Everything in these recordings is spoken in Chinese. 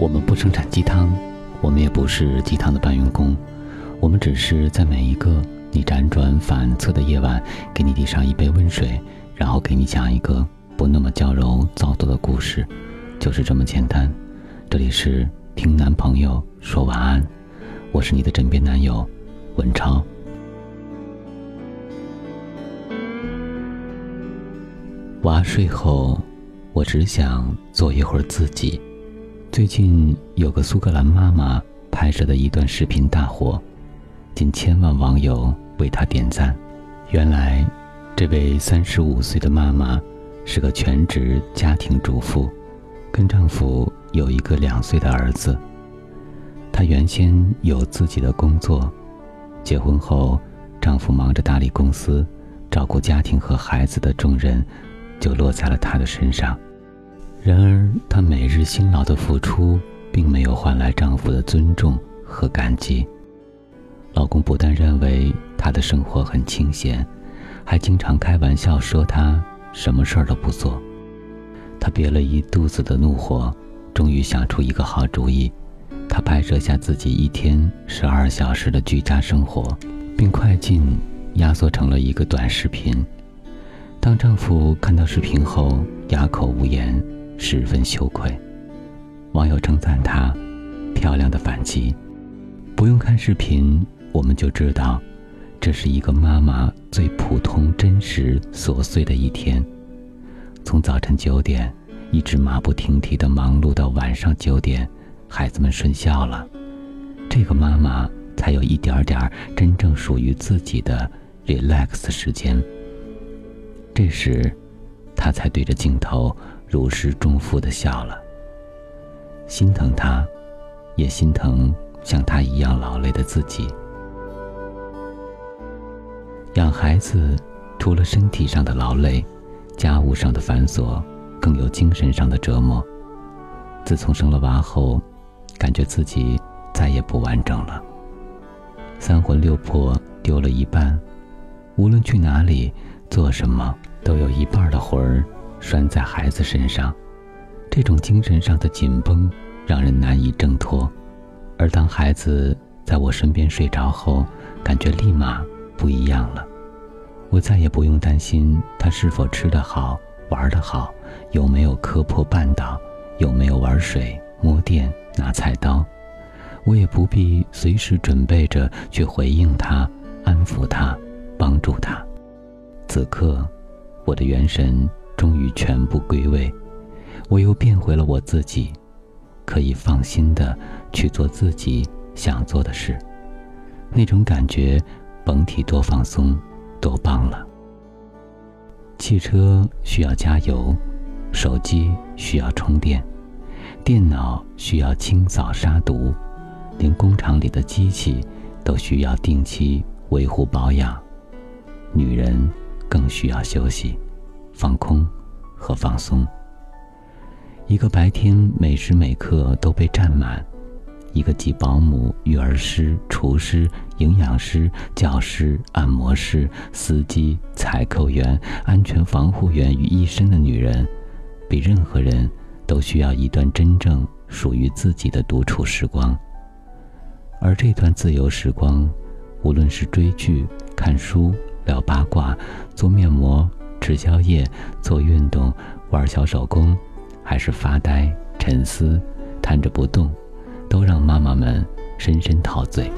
我们不生产鸡汤，我们也不是鸡汤的搬运工，我们只是在每一个你辗转反侧的夜晚，给你递上一杯温水，然后给你讲一个不那么娇柔造作的故事，就是这么简单。这里是听男朋友说晚安，我是你的枕边男友文超。娃睡后，我只想做一会儿自己。最近有个苏格兰妈妈拍摄的一段视频大火，近千万网友为她点赞。原来，这位三十五岁的妈妈是个全职家庭主妇，跟丈夫有一个两岁的儿子。她原先有自己的工作，结婚后，丈夫忙着打理公司，照顾家庭和孩子的重任。就落在了她的身上。然而，她每日辛劳的付出，并没有换来丈夫的尊重和感激。老公不但认为她的生活很清闲，还经常开玩笑说她什么事儿都不做。她憋了一肚子的怒火，终于想出一个好主意。她拍摄下自己一天十二小时的居家生活，并快进压缩成了一个短视频。当丈夫看到视频后，哑口无言，十分羞愧。网友称赞她漂亮的反击。不用看视频，我们就知道，这是一个妈妈最普通、真实、琐碎的一天。从早晨九点一直马不停蹄的忙碌到晚上九点，孩子们睡觉了，这个妈妈才有一点点真正属于自己的 relax 时间。这时，她才对着镜头如释重负的笑了。心疼他，也心疼像他一样劳累的自己。养孩子，除了身体上的劳累，家务上的繁琐，更有精神上的折磨。自从生了娃后，感觉自己再也不完整了。三魂六魄丢了一半，无论去哪里。做什么都有一半的魂儿拴在孩子身上，这种精神上的紧绷让人难以挣脱。而当孩子在我身边睡着后，感觉立马不一样了。我再也不用担心他是否吃得好、玩得好，有没有磕破绊倒，有没有玩水、摸电、拿菜刀。我也不必随时准备着去回应他、安抚他、帮助他。此刻，我的元神终于全部归位，我又变回了我自己，可以放心的去做自己想做的事。那种感觉，甭提多放松，多棒了。汽车需要加油，手机需要充电，电脑需要清扫杀毒，连工厂里的机器都需要定期维护保养。女人。更需要休息、放空和放松。一个白天每时每刻都被占满，一个集保姆、育儿师、厨师、营养师、教师、按摩师、司机、采购员、安全防护员于一身的女人，比任何人都需要一段真正属于自己的独处时光。而这段自由时光，无论是追剧、看书。聊八卦，做面膜，吃宵夜，做运动，玩小手工，还是发呆、沉思、瘫着不动，都让妈妈们深深陶醉。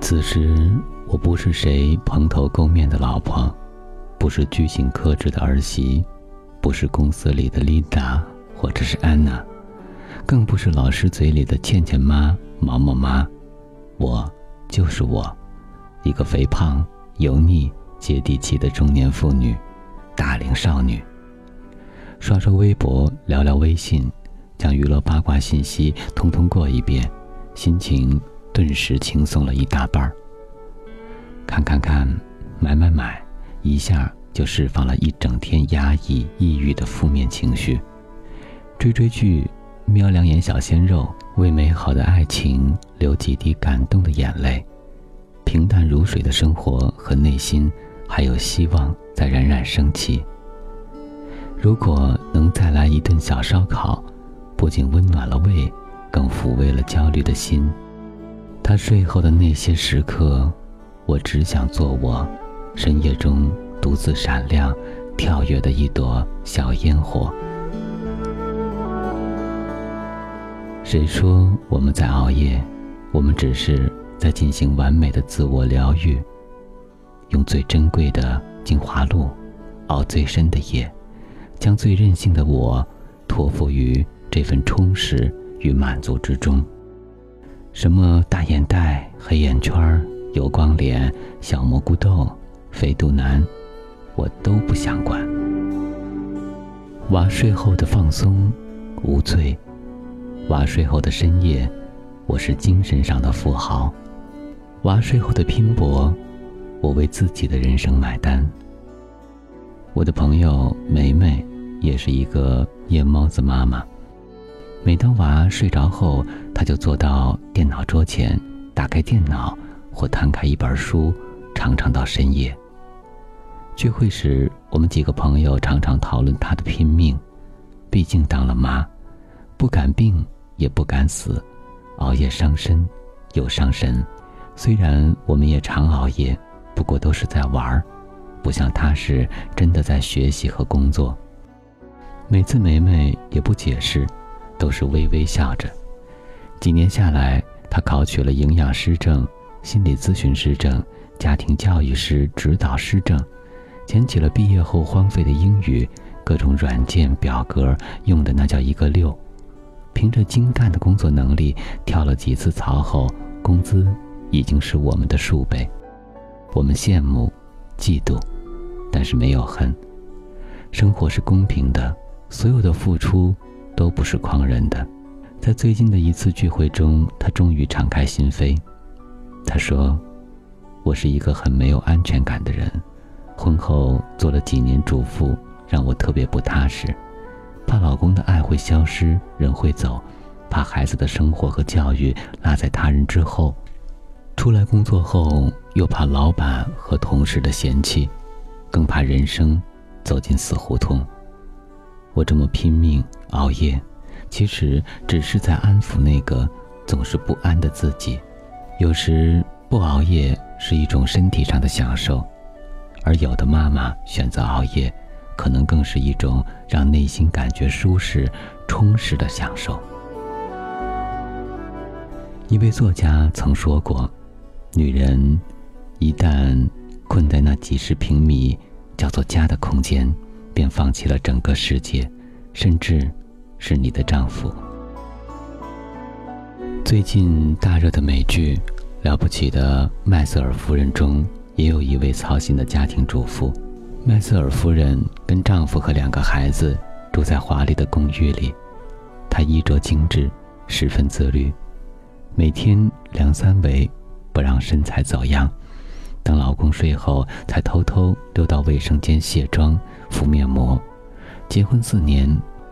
此时，我不是谁蓬头垢面的老婆，不是居心克制的儿媳，不是公司里的丽达或者是安娜，更不是老师嘴里的倩倩妈、毛毛妈，我就是我。一个肥胖、油腻、接地气的中年妇女，大龄少女。刷刷微博，聊聊微信，将娱乐八卦信息通通过一遍，心情顿时轻松了一大半儿。看看看，买买买，一下就释放了一整天压抑、抑郁的负面情绪。追追剧，瞄两眼小鲜肉，为美好的爱情流几滴感动的眼泪。平淡如水的生活和内心，还有希望在冉冉升起。如果能再来一顿小烧烤，不仅温暖了胃，更抚慰了焦虑的心。他睡后的那些时刻，我只想做我，深夜中独自闪亮、跳跃的一朵小烟火。谁说我们在熬夜？我们只是在进行完美的自我疗愈，用最珍贵的精华露，熬最深的夜，将最任性的我托付于这份充实与满足之中。什么大眼袋、黑眼圈、油光脸、小蘑菇痘、肥肚腩，我都不想管。娃睡后的放松，无罪；娃睡后的深夜，我是精神上的富豪。娃睡后的拼搏，我为自己的人生买单。我的朋友梅梅，也是一个夜猫子妈妈。每当娃睡着后，她就坐到电脑桌前，打开电脑或摊开一本书，常常到深夜。聚会时，我们几个朋友常常讨论她的拼命。毕竟当了妈，不敢病也不敢死，熬夜伤身又伤神。虽然我们也常熬夜，不过都是在玩儿，不像他是真的在学习和工作。每次梅梅也不解释。都是微微笑着。几年下来，他考取了营养师证、心理咨询师证、家庭教育师指导师证，捡起了毕业后荒废的英语，各种软件表格用的那叫一个溜。凭着精干的工作能力，跳了几次槽后，工资已经是我们的数倍。我们羡慕、嫉妒，但是没有恨。生活是公平的，所有的付出。都不是狂人的，在最近的一次聚会中，他终于敞开心扉。他说：“我是一个很没有安全感的人，婚后做了几年主妇，让我特别不踏实，怕老公的爱会消失，人会走，怕孩子的生活和教育落在他人之后，出来工作后又怕老板和同事的嫌弃，更怕人生走进死胡同。”我这么拼命熬夜，其实只是在安抚那个总是不安的自己。有时不熬夜是一种身体上的享受，而有的妈妈选择熬夜，可能更是一种让内心感觉舒适、充实的享受。一位作家曾说过：“女人一旦困在那几十平米叫做家的空间。”便放弃了整个世界，甚至是你的丈夫。最近大热的美剧《了不起的麦瑟尔夫人》中，也有一位操心的家庭主妇。麦瑟尔夫人跟丈夫和两个孩子住在华丽的公寓里，她衣着精致，十分自律，每天量三围，不让身材走样。等老公睡后，才偷偷溜到卫生间卸妆。敷面膜，结婚四年，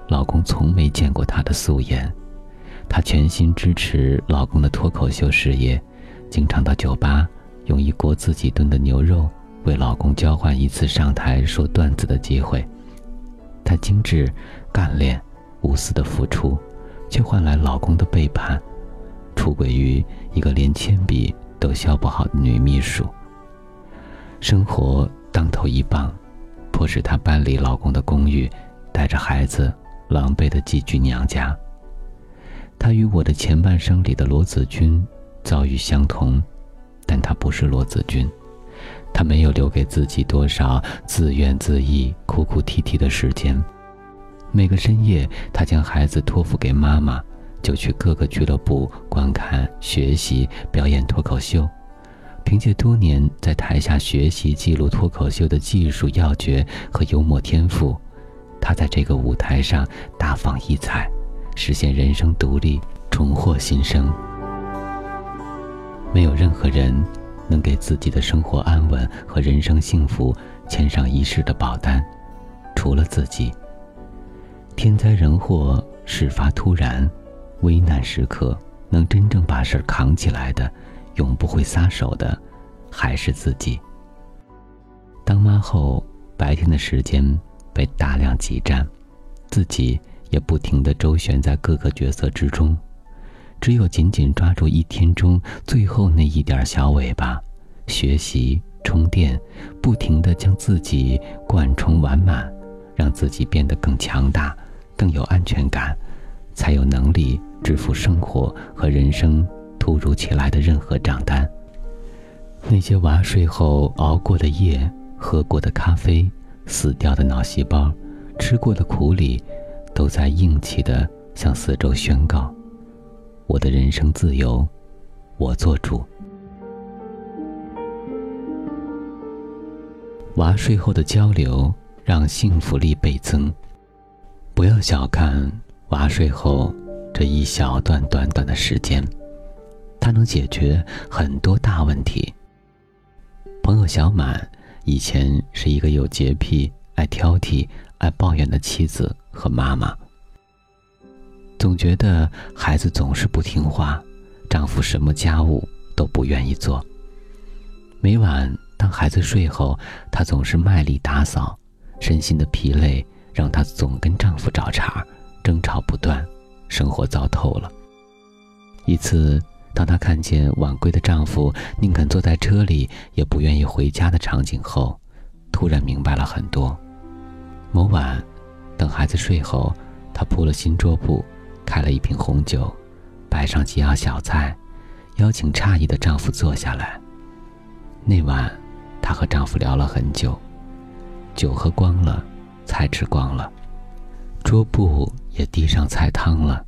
老公从没见过她的素颜。她全心支持老公的脱口秀事业，经常到酒吧用一锅自己炖的牛肉为老公交换一次上台说段子的机会。她精致、干练、无私的付出，却换来老公的背叛，出轨于一个连铅笔都削不好的女秘书。生活当头一棒。迫使她搬离老公的公寓，带着孩子狼狈地寄居娘家。她与我的前半生里的罗子君遭遇相同，但她不是罗子君，她没有留给自己多少自怨自艾、哭哭啼啼的时间。每个深夜，她将孩子托付给妈妈，就去各个俱乐部观看、学习、表演脱口秀。凭借多年在台下学习记录脱口秀的技术要诀和幽默天赋，他在这个舞台上大放异彩，实现人生独立，重获新生。没有任何人能给自己的生活安稳和人生幸福签上一世的保单，除了自己。天灾人祸事发突然，危难时刻能真正把事儿扛起来的。永不会撒手的，还是自己。当妈后，白天的时间被大量挤占，自己也不停地周旋在各个角色之中，只有紧紧抓住一天中最后那一点小尾巴，学习充电，不停地将自己灌充完满，让自己变得更强大、更有安全感，才有能力支付生活和人生突如其来的任何账单。那些娃睡后熬过的夜，喝过的咖啡，死掉的脑细胞，吃过的苦里，都在硬气的向四周宣告：我的人生自由，我做主。娃睡后的交流让幸福力倍增。不要小看娃睡后这一小段短短的时间，它能解决很多大问题。朋友小满以前是一个有洁癖、爱挑剔、爱抱怨的妻子和妈妈，总觉得孩子总是不听话，丈夫什么家务都不愿意做。每晚当孩子睡后，她总是卖力打扫，身心的疲累让她总跟丈夫找茬，争吵不断，生活糟透了。一次。当她看见晚归的丈夫宁肯坐在车里，也不愿意回家的场景后，突然明白了很多。某晚，等孩子睡后，她铺了新桌布，开了一瓶红酒，摆上几样小菜，邀请诧异的丈夫坐下来。那晚，她和丈夫聊了很久，酒喝光了，菜吃光了，桌布也递上菜汤了。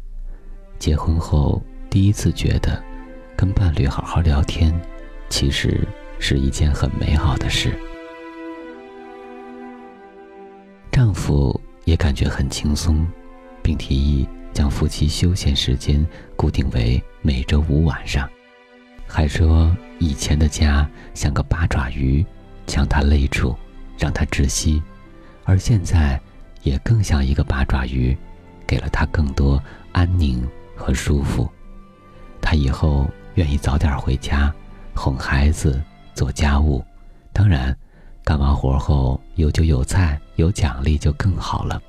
结婚后第一次觉得。跟伴侣好好聊天，其实是一件很美好的事。丈夫也感觉很轻松，并提议将夫妻休闲时间固定为每周五晚上，还说以前的家像个八爪鱼，将他勒住，让他窒息，而现在也更像一个八爪鱼，给了他更多安宁和舒服。他以后。愿意早点回家，哄孩子，做家务。当然，干完活后有酒有菜有奖励就更好了。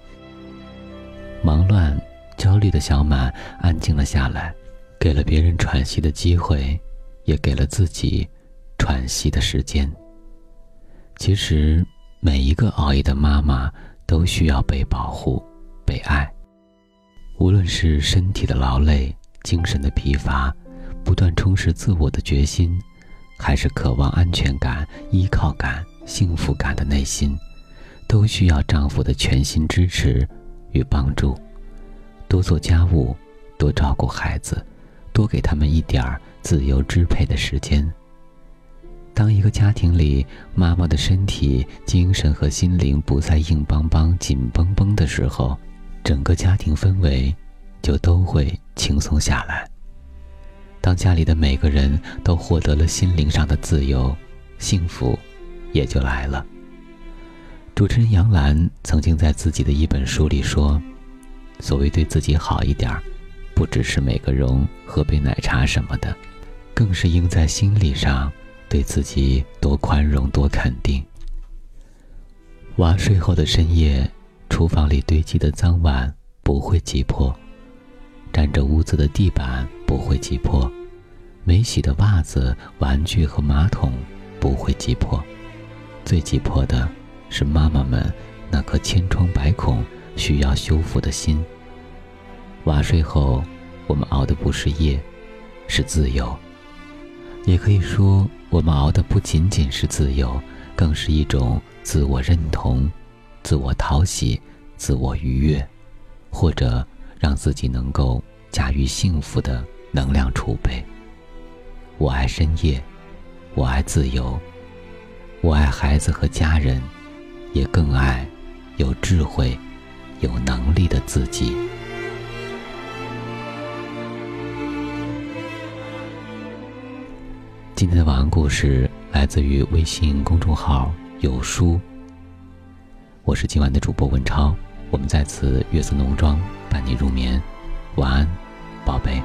忙乱、焦虑的小满安静了下来，给了别人喘息的机会，也给了自己喘息的时间。其实，每一个熬夜的妈妈都需要被保护、被爱。无论是身体的劳累、精神的疲乏。不断充实自我的决心，还是渴望安全感、依靠感、幸福感的内心，都需要丈夫的全心支持与帮助。多做家务，多照顾孩子，多给他们一点儿自由支配的时间。当一个家庭里妈妈的身体、精神和心灵不再硬邦邦、紧绷绷的时候，整个家庭氛围就都会轻松下来。当家里的每个人都获得了心灵上的自由，幸福也就来了。主持人杨澜曾经在自己的一本书里说：“所谓对自己好一点，不只是美个容、喝杯奶茶什么的，更是应在心理上对自己多宽容、多肯定。”娃睡后的深夜，厨房里堆积的脏碗不会挤破。沾着污渍的地板不会挤破，没洗的袜子、玩具和马桶不会挤破，最挤破的是妈妈们那颗千疮百孔、需要修复的心。娃睡后，我们熬的不是夜，是自由。也可以说，我们熬的不仅仅是自由，更是一种自我认同、自我讨喜、自我愉悦，或者。让自己能够驾驭幸福的能量储备。我爱深夜，我爱自由，我爱孩子和家人，也更爱有智慧、有能力的自己。今天的晚安故事来自于微信公众号“有书”。我是今晚的主播文超，我们在此月色浓妆。伴你入眠，晚安，宝贝。